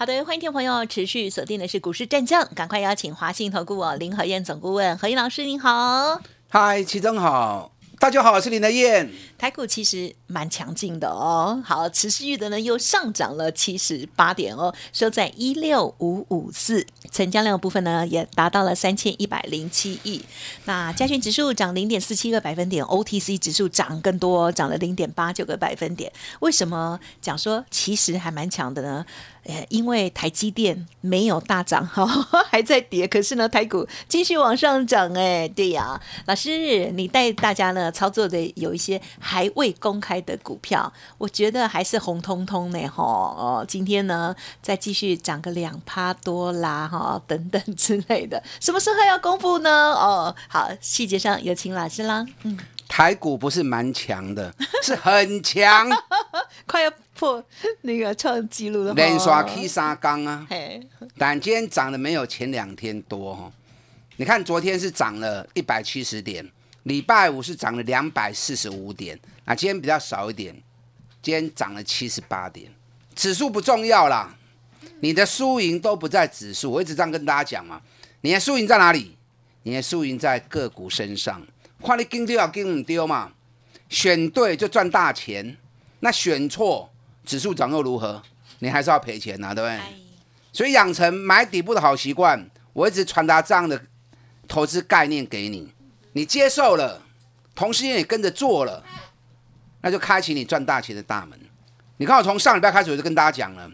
好的，欢迎听众朋友持续锁定的是股市战将，赶快邀请华信投顾哦林和燕总顾问何燕老师，您好。嗨，齐总好，大家好，我是林德燕。台股其实蛮强劲的哦，好，持续的呢又上涨了七十八点哦，收在一六五五四，成交量部分呢也达到了三千一百零七亿。那加权指数涨零点四七个百分点，OTC 指数涨更多，涨了零点八九个百分点。为什么讲说其实还蛮强的呢？呃，因为台积电没有大涨哈，还在跌，可是呢，台股继续往上涨，哎，对呀，老师，你带大家呢操作的有一些还未公开的股票，我觉得还是红彤彤呢，哈，哦，今天呢再继续涨个两趴多啦，哈，等等之类的，什么时候要公布呢？哦，好，细节上有请老师啦，嗯。台股不是蛮强的，是很强，快要破那个创纪录了。连刷 K 三缸啊，但今天涨的没有前两天多哈。你看昨天是涨了一百七十点，礼拜五是涨了两百四十五点，啊，今天比较少一点，今天涨了七十八点。指数不重要啦，你的输赢都不在指数。我一直这样跟大家讲嘛，你的输赢在哪里？你的输赢在个股身上。看你跟丢要跟唔丢嘛，选对就赚大钱，那选错指数涨又如何？你还是要赔钱呐，对不对？所以养成买底部的好习惯，我一直传达这样的投资概念给你，你接受了，同时也跟着做了，那就开启你赚大钱的大门。你看我从上礼拜开始我就跟大家讲了，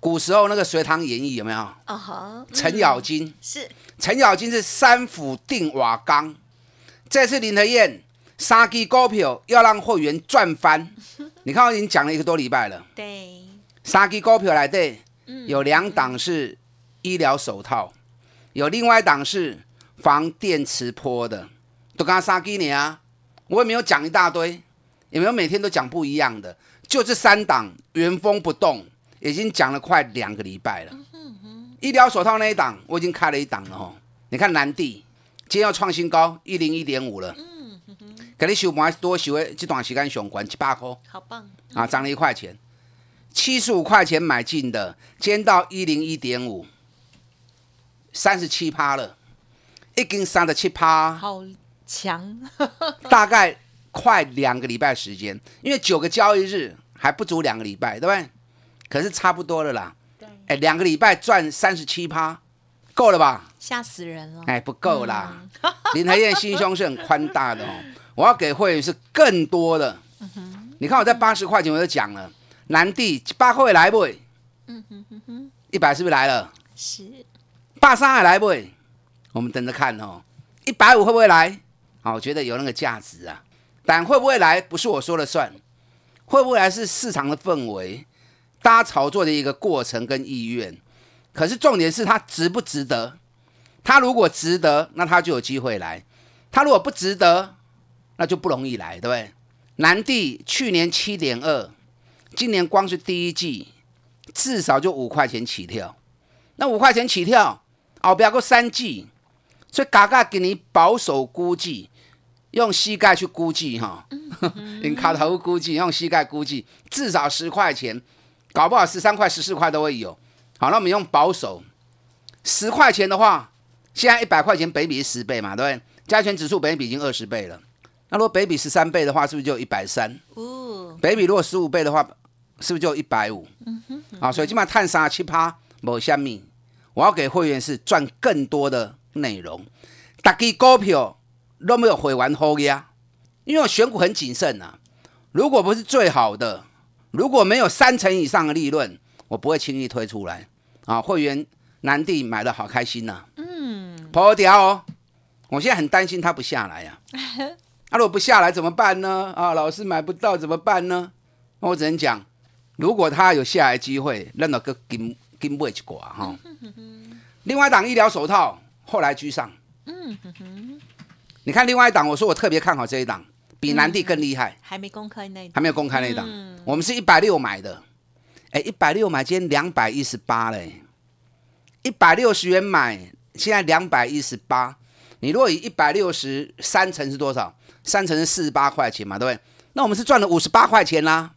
古时候那个隋唐演义有没有？啊哈，程咬金是程咬金是三府定瓦岗。这次林德燕三支股票要让会员赚翻，你看我已经讲了一个多礼拜了。对，三支股票来对，有两档是医疗手套，有另外一档是防电磁波的，都刚三支呢啊！我也没有讲一大堆，也没有每天都讲不一样的？就这三档原封不动，已经讲了快两个礼拜了。医疗手套那一档我已经开了一档了哦，你看南地。今天要创新高一零一点五了，给你收盘多收的这段时间上关一百块，好棒。啊，涨了一块钱，七十五块钱买进的，今天到一零一点五，三十七趴了，已经三十七趴，好强，大概快两个礼拜时间，因为九个交易日还不足两个礼拜，对不对？可是差不多了啦，对，哎，两个礼拜赚三十七趴。够了吧？吓死人了！哎，不够啦。林台燕心胸是很宽大的哦，我要给会员是更多的。你看我在八十块钱我就讲了，南地八块来不？嗯，一百是不是来了？是。八三还来不？我们等着看哦。一百五会不会来？啊，我觉得有那个价值啊。但会不会来不是我说了算，会不会来是市场的氛围，大家炒作的一个过程跟意愿。可是重点是它值不值得？它如果值得，那它就有机会来；它如果不值得，那就不容易来，对不对？南地去年七点二，今年光是第一季至少就五块钱起跳。那五块钱起跳，哦，不要过三季，所以嘎嘎给你保守估计，用膝盖去估计哈，用卡头估计，用膝盖估计，至少十块钱，搞不好十三块、十四块都会有。好，那我们用保守十块钱的话，现在一百块钱北比是十倍嘛，对不对？加权指数北比已经二十倍了，那如果北比十三倍的话，是不是就一百三？哦，北比如果十五倍的话，是不是就一百五？嗯哼，啊，所以基本上探三七趴某下面，我要给会员是赚更多的内容。大基股票都没有回完后呀，因为我选股很谨慎呐。如果不是最好的，如果没有三成以上的利润。我不会轻易推出来啊！会员南地买的好开心呐，嗯，破掉哦！我现在很担心它不下来呀。那如果不下来怎么办呢？啊，老师买不到怎么办呢？我只能讲，如果他有下来机会，那那个金金不会去挂哈。另外一档医疗手套后来居上，嗯哼哼，你看另外一档，我说我特别看好这一档，比南地更厉害，还没公开那一还没有公开那一档。我们是一百六买的，哎，一百六买，今天两百一十八嘞，一百六十元买，现在两百一十八。你如果以一百六十三成是多少？三成是四十八块钱嘛，对不对？那我们是赚了五十八块钱啦，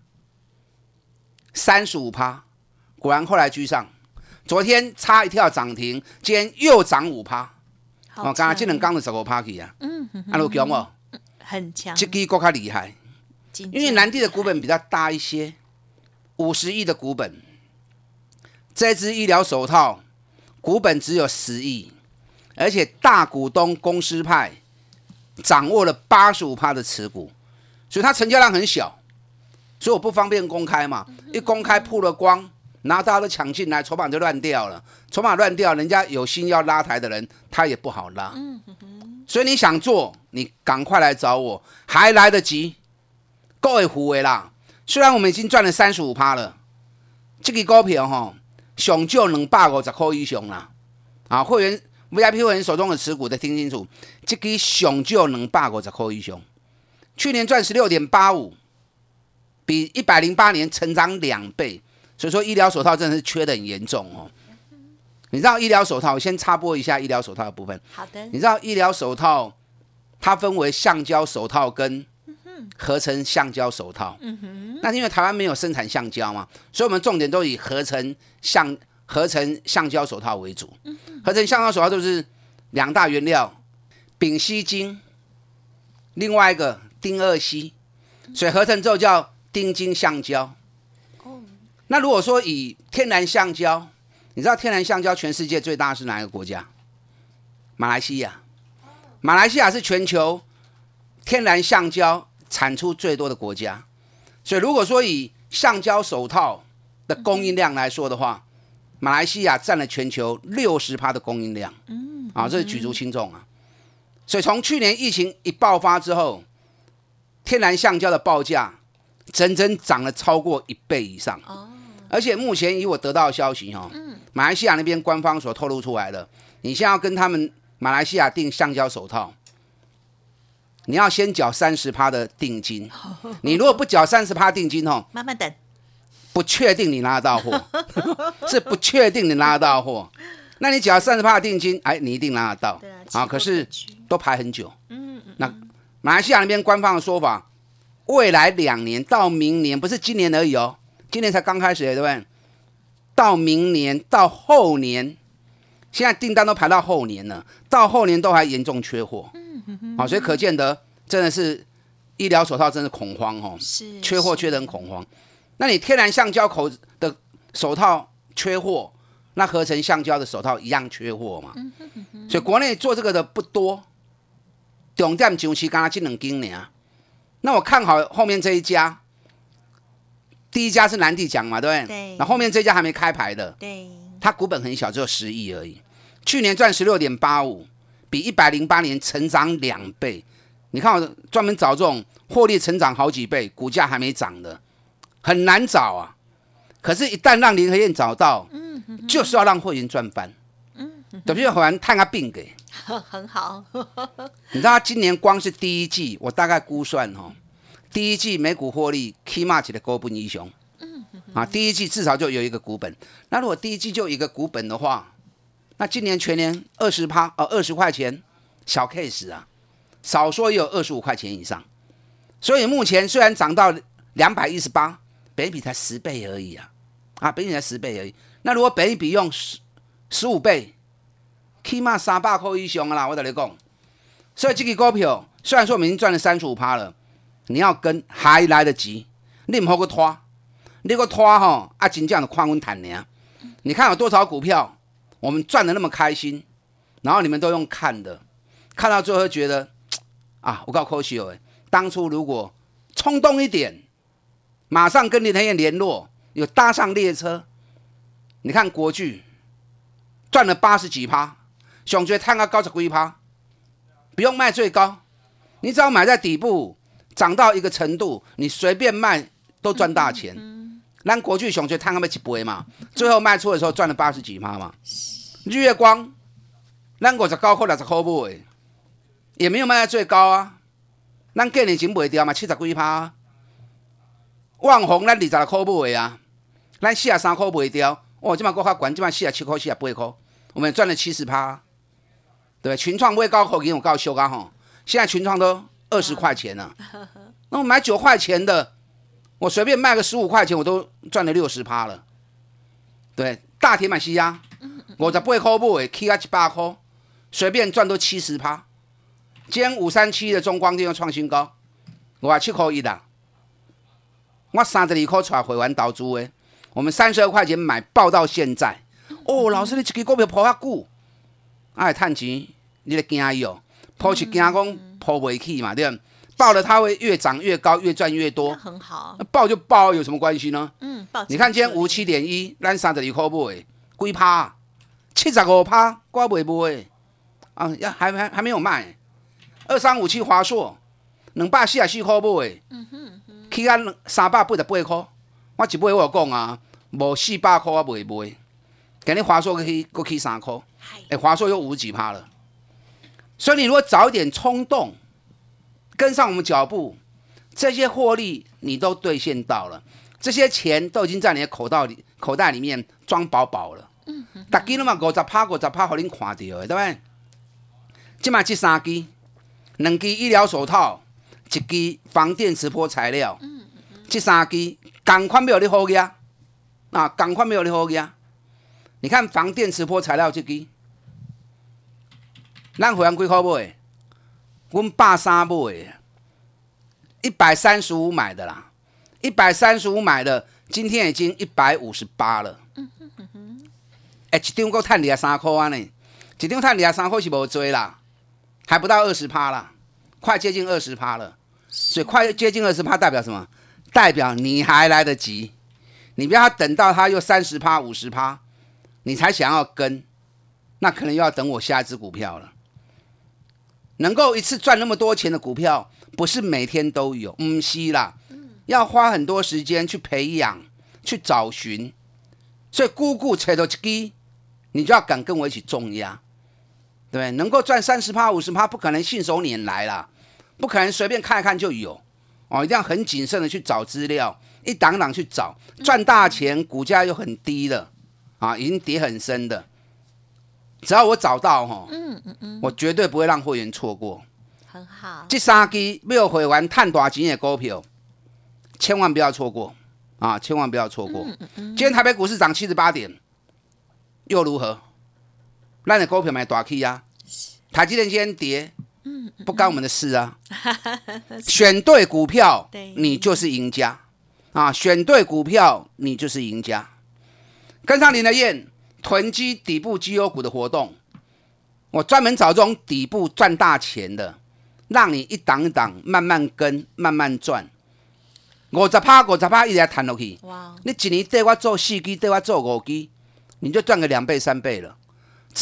三十五趴，果然后来居上。昨天差一跳涨停，今天又涨五趴。好哦，刚刚这强两刚的十五趴去啊，嗯哼哼啊，有强哦，很强，这个更加厉害。因因为南地的股本比较大一些，五十亿的股本，这只医疗手套股本只有十亿，而且大股东公司派掌握了八十五趴的持股，所以它成交量很小，所以我不方便公开嘛，一公开曝了光，然后大家都抢进来，筹码就乱掉了，筹码乱掉，人家有心要拉抬的人，他也不好拉，所以你想做，你赶快来找我，还来得及。各位胡为啦，虽然我们已经赚了三十五趴了，这个股票哈，上就两百五十块以上啦。啊，会员 VIP 会员手中的持股得听清楚，这个上就两百五十块以上。去年赚十六点八五，比一百零八年成长两倍，所以说医疗手套真的是缺的很严重哦。你知道医疗手套，我先插播一下医疗手套的部分。好的，你知道医疗手套它分为橡胶手套跟合成橡胶手套。那因为台湾没有生产橡胶嘛，所以我们重点都以合成橡合成橡胶手套为主。合成橡胶手套就是两大原料：丙烯腈，另外一个丁二烯，所以合成之后叫丁腈橡胶。那如果说以天然橡胶，你知道天然橡胶全世界最大是哪一个国家？马来西亚。马来西亚是全球天然橡胶产出最多的国家，所以如果说以橡胶手套的供应量来说的话，马来西亚占了全球六十趴的供应量。嗯，啊，这是举足轻重啊。所以从去年疫情一爆发之后，天然橡胶的报价整整涨了超过一倍以上。哦，而且目前以我得到的消息哦，马来西亚那边官方所透露出来的，你现在要跟他们马来西亚订橡胶手套，你要先缴三十趴的定金。你如果不缴三十趴定金哦，慢慢等，不确定你拿得到货，是不确定你拿得到货。那你只要三十趴的定金，哎，你一定拿得到对啊，可是都排很久。嗯嗯，那马来西亚那边官方的说法，未来两年到明年，不是今年而已哦，今年才刚开始，对不对？到明年到后年，现在订单都排到后年了，到后年都还严重缺货。嗯好、所以可见得真的是医疗手套真是恐慌哦，是缺货缺得很恐慌。那你天然橡胶口的手套缺货，那合成橡胶的手套一样缺货嘛？所以国内做这个的不多，重点就是刚刚这两间呢。那我看好后面这一家，第一家是南地奖嘛，对不对？对那后面这家还没开牌的，对，它股本很小，只有十亿而已。去年赚十六点八五，比一百零八年成长两倍。你看我专门找这种获利成长好几倍，股价还没涨的，很难找啊。可是，一旦让林和燕找到，嗯就是要让会员赚翻。特别好像探个病给，很好，你知道他今年光是第一季，我大概估算哦，第一季每股获利起码起的高本英雄，啊，第一季至少就有一个股本。那如果第一季就有一个股本的话，那今年全年二十趴哦，二十块钱小 case 啊，少说也有二十五块钱以上。所以目前虽然涨到两百一十八，北比才十倍而已啊，啊，北比才十倍而已。那如果北比用十十五倍，起码三百块以上啊啦，我跟你讲。所以这个股票虽然说我们已经赚了三十五趴了，你要跟还来得及，你唔好个拖，你个拖吼啊，真正的看阮谈呢。你看有多少股票，我们赚的那么开心，然后你们都用看的，看到最后觉得 啊，我告可惜哦，当初如果冲动一点，马上跟林腾燕联络，有搭上列车，你看国巨赚了八十几趴。想觉探个高十几趴，不用卖最高，你只要买在底部，涨到一个程度，你随便卖都赚大钱。咱国巨上最探个要一倍嘛，最后卖出的时候赚了八十几趴嘛。日月光，咱五十高块六十块买的，也没有卖在最高啊。咱过年前卖掉嘛，七十几趴。万红咱二十六块买啊，咱四十三块卖掉，哦，这嘛够较悬，这嘛四十七块、四十八块，我们赚了七十趴。对，群创未高口给我告修刚吼，现在群创都二十块钱了。那我买九块钱的，我随便卖个十五块钱，我都赚了六十趴了。对，大铁买西亚，五十八块买，起啊一百块，随便赚都七十趴。今天五三七的中光电又创新高，五十七块一的。我三十二块出来回完投资的，我们三十二块钱买报到现在。哦，老师你一支股票抛遐久，哎，趁钱你咧惊伊哦，抛是惊讲抛袂起嘛，对不？报了它会越涨越高，越赚越多，很好。报就报有什么关系呢？嗯，报。你看今天五七点一，咱三十二块买，几趴？七十五趴，我袂买。啊，要还还还没有卖。二三五七华硕，两百四十四块买。嗯哼。起安三百八十八块，我一买我有讲啊，无四百块我袂买。今日华硕去，搁去三块，哎，华硕又五几趴了。所以你如果早一点冲动，跟上我们脚步，这些获利你都兑现到了，这些钱都已经在你的口袋里口袋里面装饱饱了。嗯嗯。大基了嘛，五十趴五十趴，互恁看到的，对不对？即卖这三支，两支医疗手套，一支防电磁波材料。嗯嗯。这三支同款没有你好呀？啊，同款没有你好呀？你看防电磁波材料这支，咱会员几块买？阮百三买，一百三十五买的啦，一百三十五买的，今天已经一百五十八了。嗯哼哼哼，哎，一张够赚二十三块啊呢，一张赚二十三块是无多啦，还不到二十趴啦，快接近二十趴了。所以快接近二十趴代表什么？代表你还来得及，你不要等到它又三十趴、五十趴，你才想要跟，那可能又要等我下一只股票了。能够一次赚那么多钱的股票，不是每天都有，唔是啦，要花很多时间去培养、去找寻。所以，姑姑扯到一支，你就要敢跟我一起重压，对？能够赚三十趴、五十趴，不可能信手拈来啦，不可能随便看一看就有哦，一定要很谨慎的去找资料，一档档去找，赚大钱，股价又很低的啊，已经跌很深的。只要我找到哈，嗯嗯嗯，我绝对不会让会员错过。很好，这三支没有会员探大钱的股票，千万不要错过啊！千万不要错过。嗯嗯嗯。今天台北股市涨七十八点，又如何？那你股票买大 K 啊？台积电先跌，嗯，不干我们的事啊。选对股票，你就是赢家啊！选对股票，你就是赢家。跟上林的燕。囤积底部绩优股的活动，我专门找这种底部赚大钱的，让你一档一档慢慢跟，慢慢赚。五十趴，五十趴一直弹落去。哇！你一年对我做四基，对我做五基，你就赚个两倍三倍了。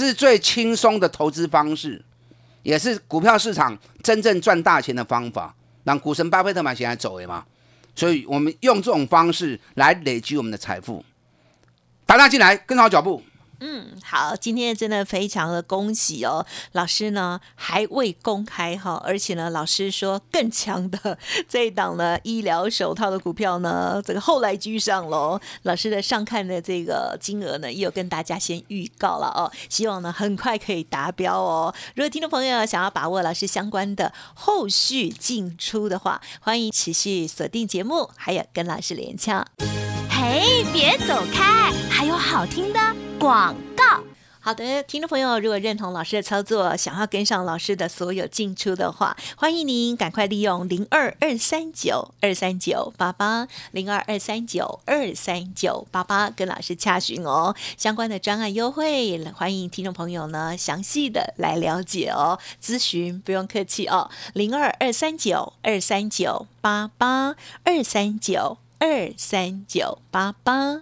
是最轻松的投资方式，也是股票市场真正赚大钱的方法。让股神巴菲特嘛，现在走了嘛，所以我们用这种方式来累积我们的财富。大家进来，跟好脚步。嗯，好，今天真的非常的恭喜哦，老师呢还未公开哈，而且呢，老师说更强的这一档呢医疗手套的股票呢，这个后来居上喽。老师的上看的这个金额呢，也有跟大家先预告了哦，希望呢很快可以达标哦。如果听众朋友想要把握老师相关的后续进出的话，欢迎持续锁定节目，还有跟老师连洽。嘿，别走开，还有好听的广告。好的，听众朋友，如果认同老师的操作，想要跟上老师的所有进出的话，欢迎您赶快利用零二二三九二三九八八零二二三九二三九八八跟老师洽询哦，相关的专案优惠，欢迎听众朋友呢详细的来了解哦，咨询不用客气哦，零二二三九二三九八八二三九。二三九八八，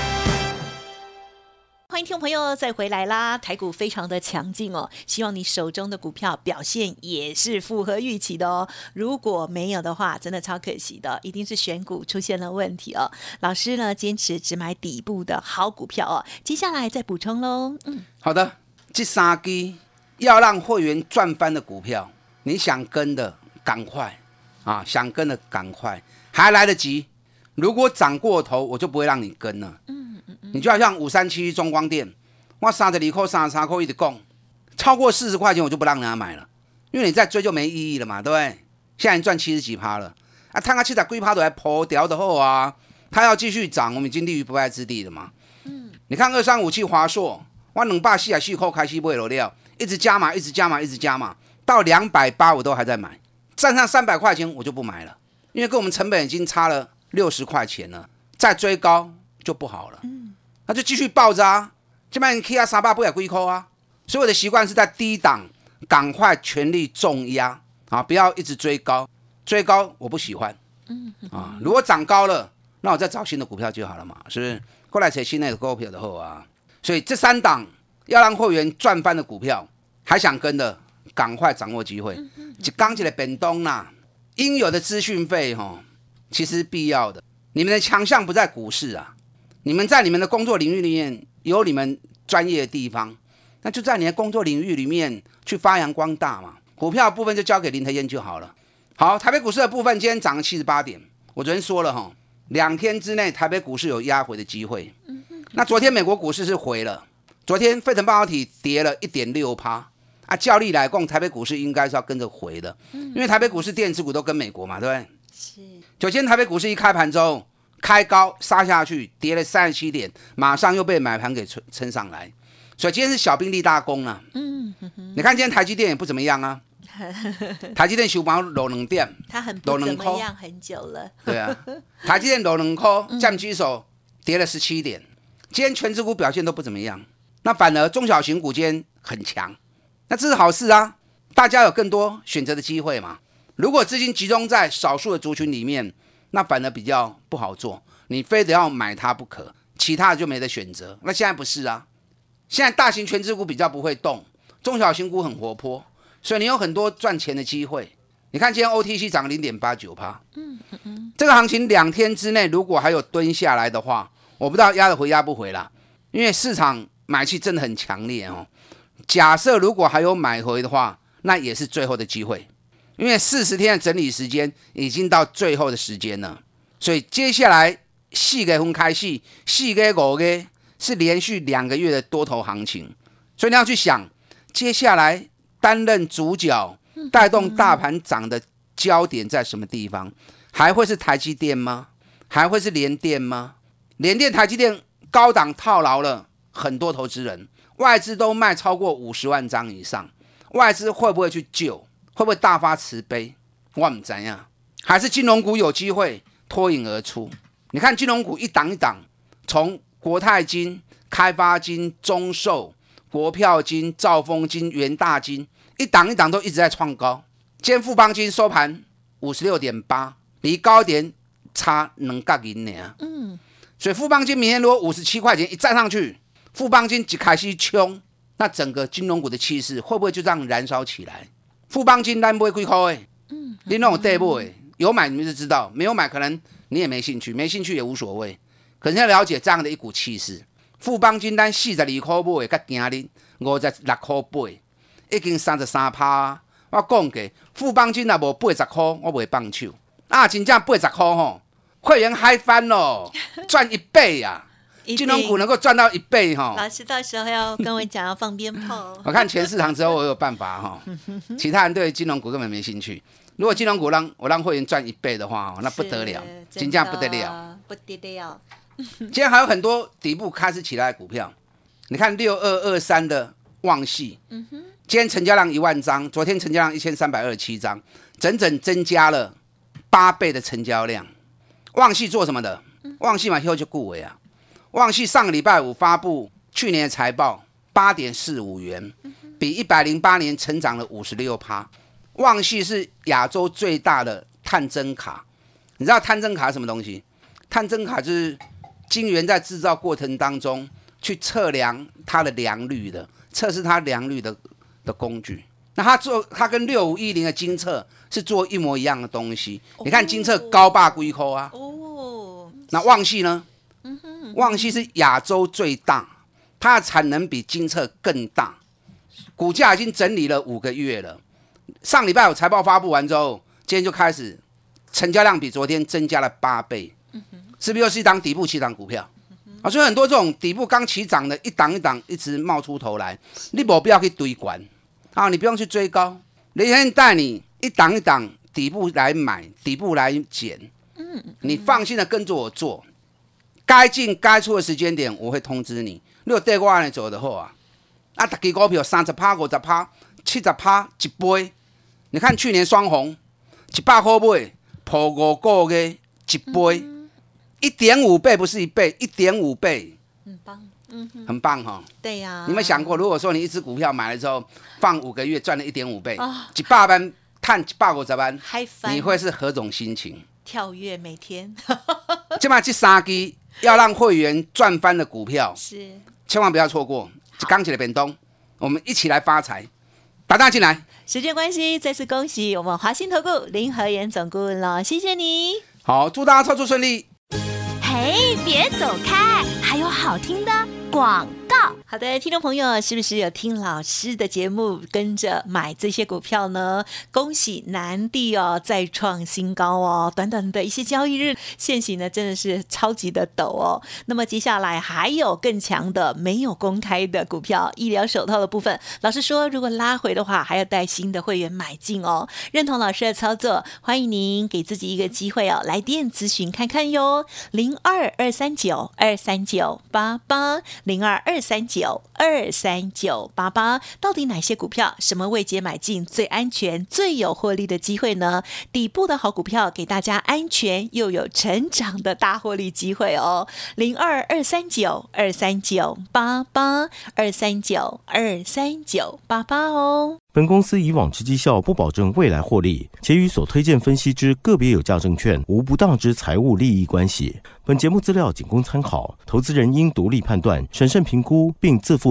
欢迎听众朋友再回来啦！台股非常的强劲哦，希望你手中的股票表现也是符合预期的哦。如果没有的话，真的超可惜的，一定是选股出现了问题哦。老师呢，坚持只买底部的好股票哦。接下来再补充喽。嗯，好的，这三支要让会员赚翻的股票，你想跟的赶快啊！想跟的赶快，还来得及。如果涨过头，我就不会让你跟了。嗯。你就好像五三七中光电，我三十二块、三十三块一直供，超过四十块钱我就不让人家买了，因为你再追就没意义了嘛，对不对？现在赚七十几趴了，啊，探个七十几趴都还破掉的后啊，他要继续涨，我们已经立于不败之地了嘛。嗯，你看二三五七华硕，我两百四啊四块开始买了料，一直加码，一直加码，一直加码，到两百八我都还在买，站上三百块钱我就不买了，因为跟我们成本已经差了六十块钱了，再追高就不好了。那就继续抱着啊！这边 K 啊三八不也归扣啊？所以我的习惯是在低档赶快全力重压啊，不要一直追高，追高我不喜欢。嗯啊，如果涨高了，那我再找新的股票就好了嘛，是不是？过来才新的股票的后啊，所以这三档要让会员赚翻的股票，还想跟的，赶快掌握机会。就刚起来本东啦，应有的资讯费哈，其实必要的。你们的强项不在股市啊。你们在你们的工作领域里面有你们专业的地方，那就在你的工作领域里面去发扬光大嘛。股票部分就交给林德燕就好了。好，台北股市的部分今天涨了七十八点。我昨天说了哈，两天之内台北股市有压回的机会。那昨天美国股市是回了，昨天费城半导体跌了一点六趴啊，照例来供，台北股市应该是要跟着回的，因为台北股市电子股都跟美国嘛，对不对？是。昨天台北股市一开盘之后。开高杀下去，跌了三十七点，马上又被买盘给撑撑上来，所以今天是小兵立大功了。嗯，你看今天台积电也不怎么样啊，台积电收盘落两点，它很不怎么样很久了。对啊，台积电落两块，降基手跌了十七点，今天全指股表现都不怎么样，那反而中小型股今天很强，那这是好事啊，大家有更多选择的机会嘛。如果资金集中在少数的族群里面。那反而比较不好做，你非得要买它不可，其他的就没得选择。那现在不是啊，现在大型全资股比较不会动，中小型股很活泼，所以你有很多赚钱的机会。你看今天 OTC 涨零点八九趴，嗯嗯嗯，这个行情两天之内如果还有蹲下来的话，我不知道压得回压不回啦，因为市场买气真的很强烈哦。假设如果还有买回的话，那也是最后的机会。因为四十天的整理时间已经到最后的时间了，所以接下来四个分开戏，四个五个是连续两个月的多头行情，所以你要去想，接下来担任主角、带动大盘涨的焦点在什么地方？还会是台积电吗？还会是联电吗？联电、台积电高档套牢了很多投资人，外资都卖超过五十万张以上，外资会不会去救？会不会大发慈悲？我唔知呀，还是金融股有机会脱颖而出？你看金融股一档一档，从国泰金、开发金、中寿、国票金、兆丰金、元大金，一档一档都一直在创高。今天富邦金收盘五十六点八，离高点差能角银呢？嗯，所以富邦金明天如果五十七块钱一站上去，富邦金就开始冲，那整个金融股的气势会不会就这样燃烧起来？富邦金单不会亏扣哎，嗯，你那种对不哎，有买你们就知道，没有买可能你也没兴趣，没兴趣也无所谓。可是要了解这样的一股气势，富邦金单四十二块买，甲今日五十六块八，已经三十三趴。我讲过，富邦金若无八十块，我袂放手。啊，真正八十块吼，会员嗨翻咯，赚一倍呀！金融股能够赚到一倍哈，老师到时候要跟我讲要放鞭炮。我看全市场之后我有办法哈，其他人对金融股根本没兴趣。如果金融股让我让会员赚一倍的话，那不得了，金价不得了，不得了。今天还有很多底部开始起来的股票，你看六二二三的旺系，嗯哼，今天成交量一万张，昨天成交量一千三百二十七张，整整增加了八倍的成交量。旺系做什么的？旺系嘛，以后就固为啊。旺系上个礼拜五发布去年的财报，八点四五元，比一百零八年成长了五十六趴。旺系是亚洲最大的探针卡，你知道探针卡是什么东西？探针卡就是晶圆在制造过程当中去测量它的良率的，测试它良率的的工具。那它做它跟六五一零的金测是做一模一样的东西。你看金测高霸龟扣啊，哦，那旺系呢？旺西是亚洲最大，它的产能比金策更大，股价已经整理了五个月了。上礼拜我财报发布完之后，今天就开始成交量比昨天增加了八倍，是不是又是一档底部起涨股票？啊，所以很多这种底部刚起涨的，一档一档一直冒出头来，你没必要去堆管。啊，你不用去追高，雷天带你一档一档底部来买，底部来捡，你放心的跟着我做。该进该出的时间点，我会通知你。如果对我来走的话啊，啊，大支股票三十趴、五十趴、七十趴一杯。你看去年双红一百块买，破五个月一杯，一点五倍不是一倍，一点五倍，很棒，嗯哼，很棒哈、对呀、你有没有想过，如果说你一只股票买了之后放五个月赚了一点五倍啊，一百万探一百五十万，你会是何种心情？跳跃每天。即嘛这三支要让会员赚翻的股票，是千万不要错过。刚起的变东，我们一起来发财，打大进来。时间关系，再次恭喜我们华兴投顾林和妍总顾问了，谢谢你。好，祝大家操作顺利。嘿，别走开，还有好听的广告。好的，听众朋友，是不是有听老师的节目，跟着买这些股票呢？恭喜南地哦，再创新高哦！短短的一些交易日，现行呢真的是超级的陡哦。那么接下来还有更强的没有公开的股票，医疗手套的部分，老师说如果拉回的话，还要带新的会员买进哦。认同老师的操作，欢迎您给自己一个机会哦，来电咨询看看哟，零二二三九二三九八八零二二三九。二三九八八，到底哪些股票什么位阶买进最安全、最有获利的机会呢？底部的好股票给大家安全又有成长的大获利机会哦。零二二三九二三九八八二三九二三九八八哦。本公司以往之绩效不保证未来获利，且与所推荐分析之个别有价证券无不当之财务利益关系。本节目资料仅供参考，投资人应独立判断、审慎评估，并自负